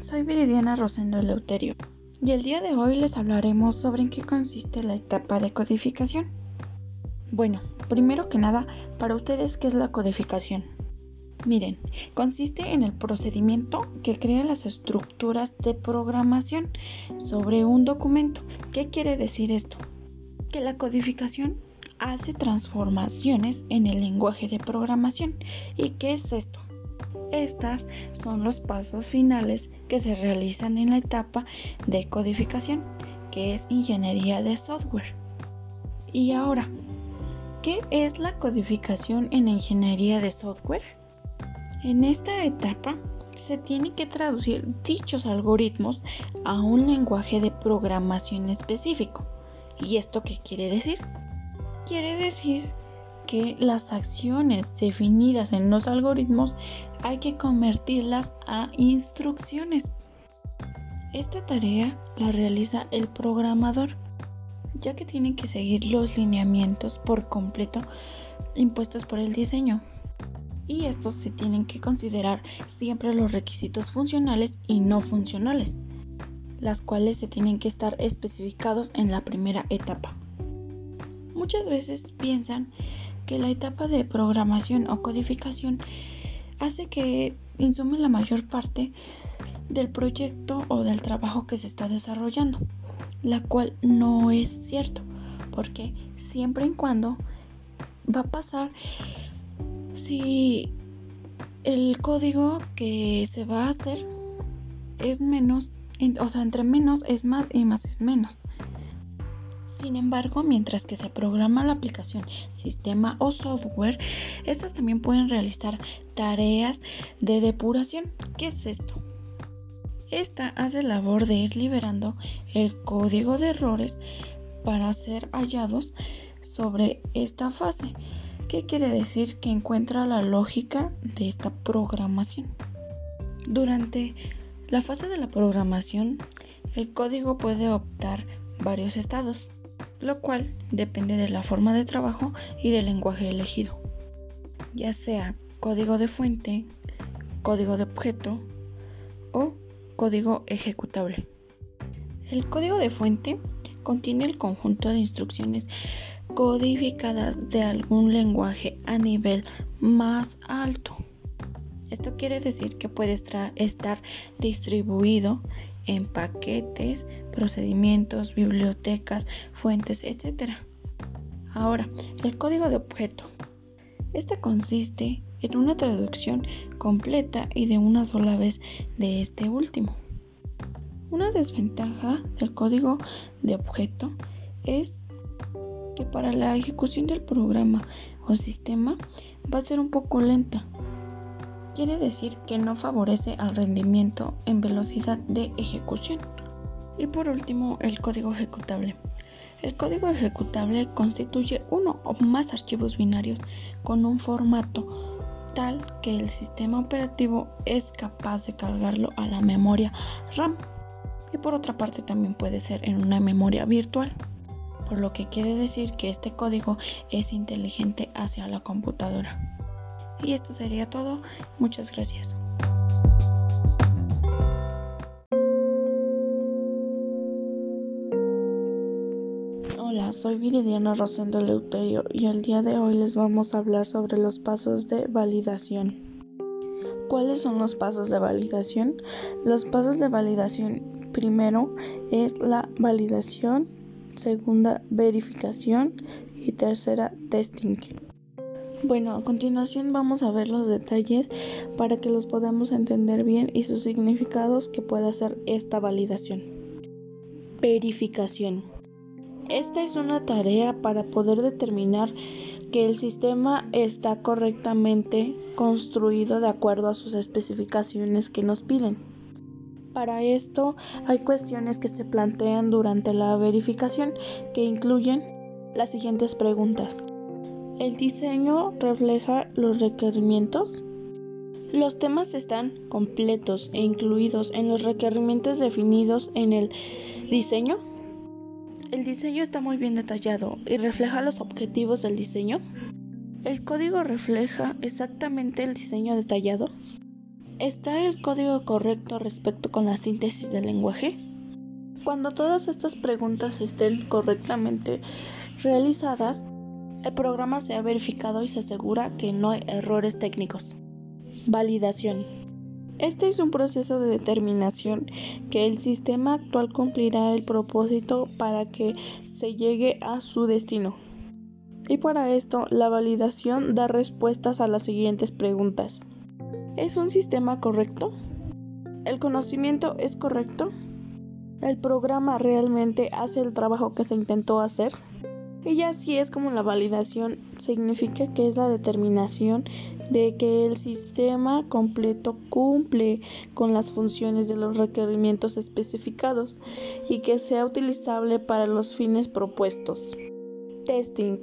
soy Viridiana Rosendo Leuterio y el día de hoy les hablaremos sobre en qué consiste la etapa de codificación. Bueno, primero que nada, para ustedes, ¿qué es la codificación? Miren, consiste en el procedimiento que crea las estructuras de programación sobre un documento. ¿Qué quiere decir esto? Que la codificación hace transformaciones en el lenguaje de programación. ¿Y qué es esto? Estas son los pasos finales que se realizan en la etapa de codificación, que es ingeniería de software. Y ahora, ¿qué es la codificación en ingeniería de software? En esta etapa se tiene que traducir dichos algoritmos a un lenguaje de programación específico. ¿Y esto qué quiere decir? Quiere decir que las acciones definidas en los algoritmos hay que convertirlas a instrucciones. Esta tarea la realiza el programador, ya que tiene que seguir los lineamientos por completo impuestos por el diseño. Y estos se tienen que considerar siempre los requisitos funcionales y no funcionales, las cuales se tienen que estar especificados en la primera etapa. Muchas veces piensan que la etapa de programación o codificación hace que insume la mayor parte del proyecto o del trabajo que se está desarrollando, la cual no es cierto, porque siempre y cuando va a pasar si el código que se va a hacer es menos, o sea, entre menos es más y más es menos. Sin embargo, mientras que se programa la aplicación, sistema o software, estas también pueden realizar tareas de depuración. ¿Qué es esto? Esta hace labor de ir liberando el código de errores para ser hallados sobre esta fase. ¿Qué quiere decir? Que encuentra la lógica de esta programación. Durante la fase de la programación, el código puede optar varios estados lo cual depende de la forma de trabajo y del lenguaje elegido, ya sea código de fuente, código de objeto o código ejecutable. El código de fuente contiene el conjunto de instrucciones codificadas de algún lenguaje a nivel más alto. Esto quiere decir que puede estar distribuido en paquetes, procedimientos, bibliotecas, fuentes, etc. Ahora, el código de objeto. Este consiste en una traducción completa y de una sola vez de este último. Una desventaja del código de objeto es que para la ejecución del programa o sistema va a ser un poco lenta quiere decir que no favorece al rendimiento en velocidad de ejecución. Y por último, el código ejecutable. El código ejecutable constituye uno o más archivos binarios con un formato tal que el sistema operativo es capaz de cargarlo a la memoria RAM. Y por otra parte también puede ser en una memoria virtual, por lo que quiere decir que este código es inteligente hacia la computadora. Y esto sería todo. Muchas gracias. Hola, soy Viridiana Rosendo Leuterio y el día de hoy les vamos a hablar sobre los pasos de validación. ¿Cuáles son los pasos de validación? Los pasos de validación primero es la validación, segunda verificación y tercera testing. Bueno, a continuación vamos a ver los detalles para que los podamos entender bien y sus significados que puede hacer esta validación. Verificación. Esta es una tarea para poder determinar que el sistema está correctamente construido de acuerdo a sus especificaciones que nos piden. Para esto hay cuestiones que se plantean durante la verificación que incluyen las siguientes preguntas. ¿El diseño refleja los requerimientos? Los temas están completos e incluidos en los requerimientos definidos en el diseño. El diseño está muy bien detallado y refleja los objetivos del diseño. El código refleja exactamente el diseño detallado. ¿Está el código correcto respecto con la síntesis del lenguaje? Cuando todas estas preguntas estén correctamente realizadas, el programa se ha verificado y se asegura que no hay errores técnicos. Validación. Este es un proceso de determinación que el sistema actual cumplirá el propósito para que se llegue a su destino. Y para esto, la validación da respuestas a las siguientes preguntas. ¿Es un sistema correcto? ¿El conocimiento es correcto? ¿El programa realmente hace el trabajo que se intentó hacer? Y así es como la validación significa que es la determinación de que el sistema completo cumple con las funciones de los requerimientos especificados y que sea utilizable para los fines propuestos. Testing.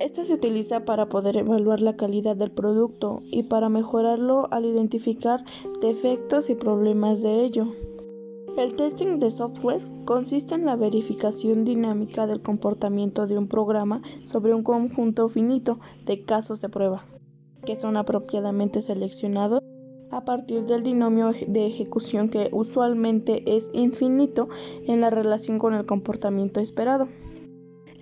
Este se utiliza para poder evaluar la calidad del producto y para mejorarlo al identificar defectos y problemas de ello. El testing de software consiste en la verificación dinámica del comportamiento de un programa sobre un conjunto finito de casos de prueba, que son apropiadamente seleccionados a partir del dinomio de ejecución que usualmente es infinito en la relación con el comportamiento esperado.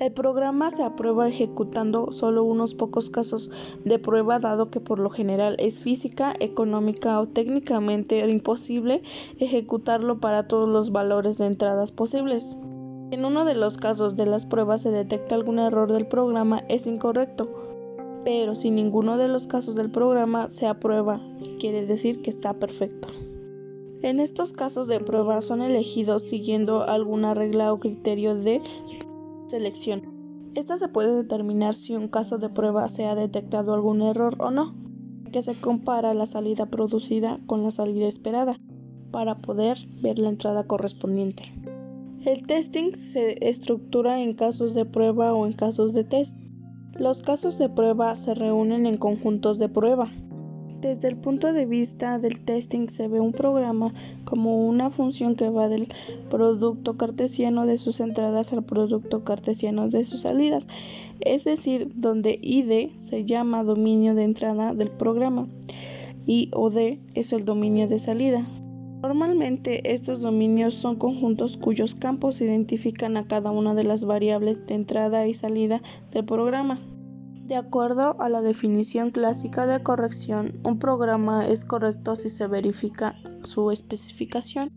El programa se aprueba ejecutando solo unos pocos casos de prueba dado que por lo general es física, económica o técnicamente imposible ejecutarlo para todos los valores de entradas posibles. En uno de los casos de las pruebas se detecta algún error del programa es incorrecto, pero si ninguno de los casos del programa se aprueba, quiere decir que está perfecto. En estos casos de prueba son elegidos siguiendo alguna regla o criterio de selección. Esta se puede determinar si un caso de prueba se ha detectado algún error o no, que se compara la salida producida con la salida esperada para poder ver la entrada correspondiente. El testing se estructura en casos de prueba o en casos de test. Los casos de prueba se reúnen en conjuntos de prueba. Desde el punto de vista del testing se ve un programa como una función que va del producto cartesiano de sus entradas al producto cartesiano de sus salidas, es decir, donde ID se llama dominio de entrada del programa y OD es el dominio de salida. Normalmente estos dominios son conjuntos cuyos campos identifican a cada una de las variables de entrada y salida del programa. De acuerdo a la definición clásica de corrección, un programa es correcto si se verifica su especificación.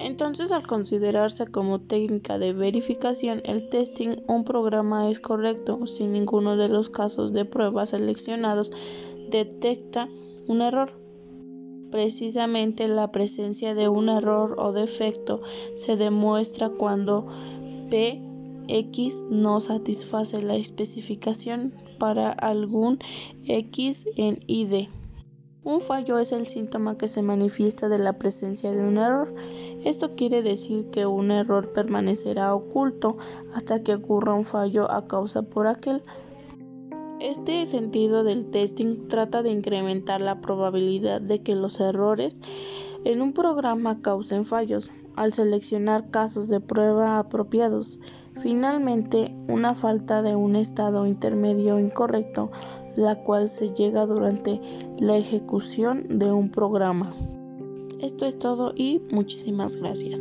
Entonces, al considerarse como técnica de verificación el testing, un programa es correcto si ninguno de los casos de prueba seleccionados detecta un error. Precisamente la presencia de un error o defecto se demuestra cuando P X no satisface la especificación para algún X en ID. Un fallo es el síntoma que se manifiesta de la presencia de un error. Esto quiere decir que un error permanecerá oculto hasta que ocurra un fallo a causa por aquel. Este sentido del testing trata de incrementar la probabilidad de que los errores en un programa causen fallos al seleccionar casos de prueba apropiados. Finalmente, una falta de un estado intermedio incorrecto, la cual se llega durante la ejecución de un programa. Esto es todo y muchísimas gracias.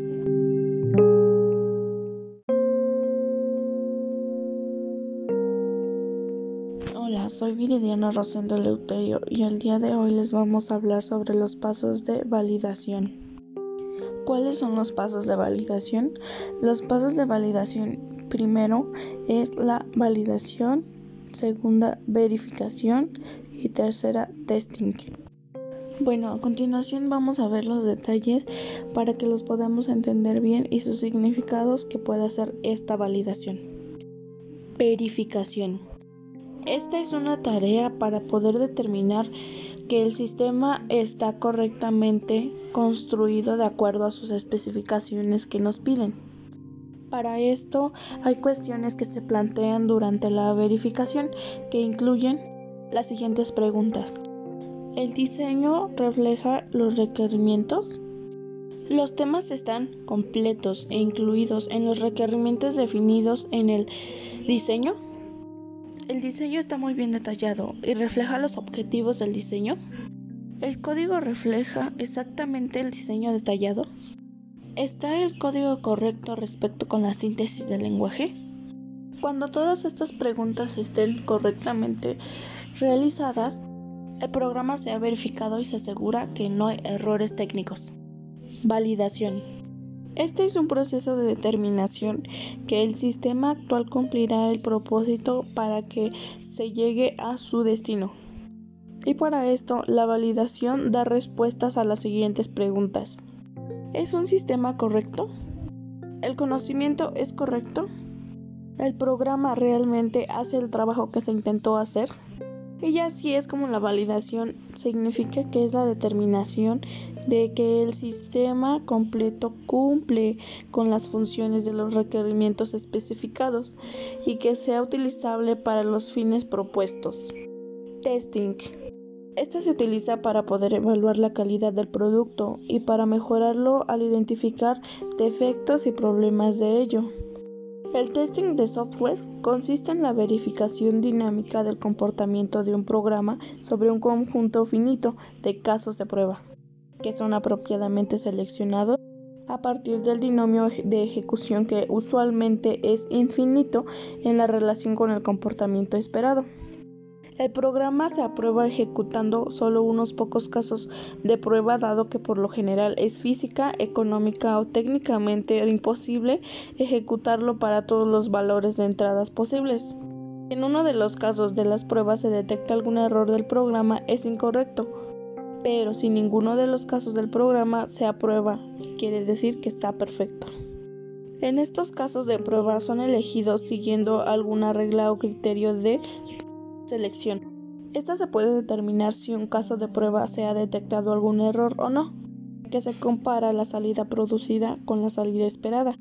Hola, soy Viridiana Rosendo Leuterio y el día de hoy les vamos a hablar sobre los pasos de validación. ¿Cuáles son los pasos de validación? Los pasos de validación primero es la validación, segunda verificación y tercera testing. Bueno, a continuación vamos a ver los detalles para que los podamos entender bien y sus significados que puede hacer esta validación. Verificación. Esta es una tarea para poder determinar que el sistema está correctamente construido de acuerdo a sus especificaciones que nos piden. Para esto hay cuestiones que se plantean durante la verificación que incluyen las siguientes preguntas. ¿El diseño refleja los requerimientos? Los temas están completos e incluidos en los requerimientos definidos en el diseño. El diseño está muy bien detallado y refleja los objetivos del diseño. ¿El código refleja exactamente el diseño detallado? ¿Está el código correcto respecto con la síntesis del lenguaje? Cuando todas estas preguntas estén correctamente realizadas, el programa se ha verificado y se asegura que no hay errores técnicos. Validación. Este es un proceso de determinación que el sistema actual cumplirá el propósito para que se llegue a su destino. Y para esto, la validación da respuestas a las siguientes preguntas. ¿Es un sistema correcto? ¿El conocimiento es correcto? ¿El programa realmente hace el trabajo que se intentó hacer? Y así es como la validación significa que es la determinación de que el sistema completo cumple con las funciones de los requerimientos especificados y que sea utilizable para los fines propuestos. Testing. Este se utiliza para poder evaluar la calidad del producto y para mejorarlo al identificar defectos y problemas de ello. El testing de software consiste en la verificación dinámica del comportamiento de un programa sobre un conjunto finito de casos de prueba, que son apropiadamente seleccionados a partir del binomio de ejecución que usualmente es infinito en la relación con el comportamiento esperado. El programa se aprueba ejecutando solo unos pocos casos de prueba dado que por lo general es física, económica o técnicamente imposible ejecutarlo para todos los valores de entradas posibles. En uno de los casos de las pruebas se detecta algún error del programa es incorrecto, pero si ninguno de los casos del programa se aprueba, quiere decir que está perfecto. En estos casos de prueba son elegidos siguiendo alguna regla o criterio de selección. Esta se puede determinar si un caso de prueba se ha detectado algún error o no, que se compara la salida producida con la salida esperada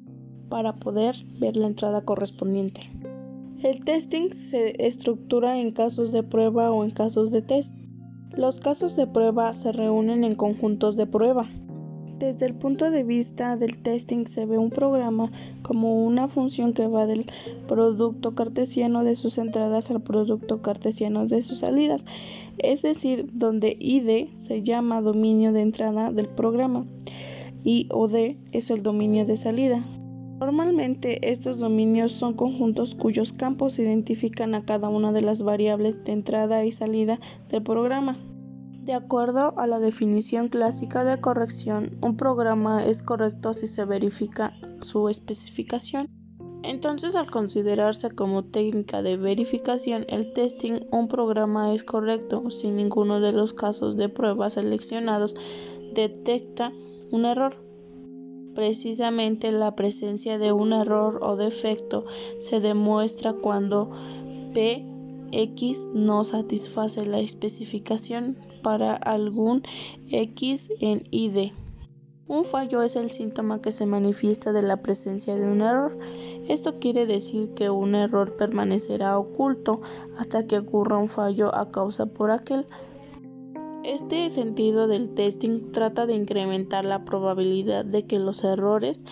para poder ver la entrada correspondiente. El testing se estructura en casos de prueba o en casos de test. Los casos de prueba se reúnen en conjuntos de prueba. Desde el punto de vista del testing se ve un programa como una función que va del producto cartesiano de sus entradas al producto cartesiano de sus salidas, es decir, donde ID se llama dominio de entrada del programa y OD es el dominio de salida. Normalmente estos dominios son conjuntos cuyos campos identifican a cada una de las variables de entrada y salida del programa. De acuerdo a la definición clásica de corrección, un programa es correcto si se verifica su especificación. Entonces, al considerarse como técnica de verificación el testing, un programa es correcto si ninguno de los casos de prueba seleccionados detecta un error. Precisamente la presencia de un error o defecto se demuestra cuando P X no satisface la especificación para algún X en ID. Un fallo es el síntoma que se manifiesta de la presencia de un error. Esto quiere decir que un error permanecerá oculto hasta que ocurra un fallo a causa por aquel. Este sentido del testing trata de incrementar la probabilidad de que los errores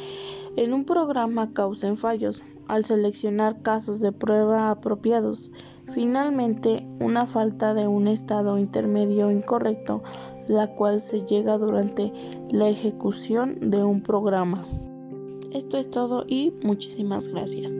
en un programa causen fallos al seleccionar casos de prueba apropiados. Finalmente, una falta de un estado intermedio incorrecto, la cual se llega durante la ejecución de un programa. Esto es todo y muchísimas gracias.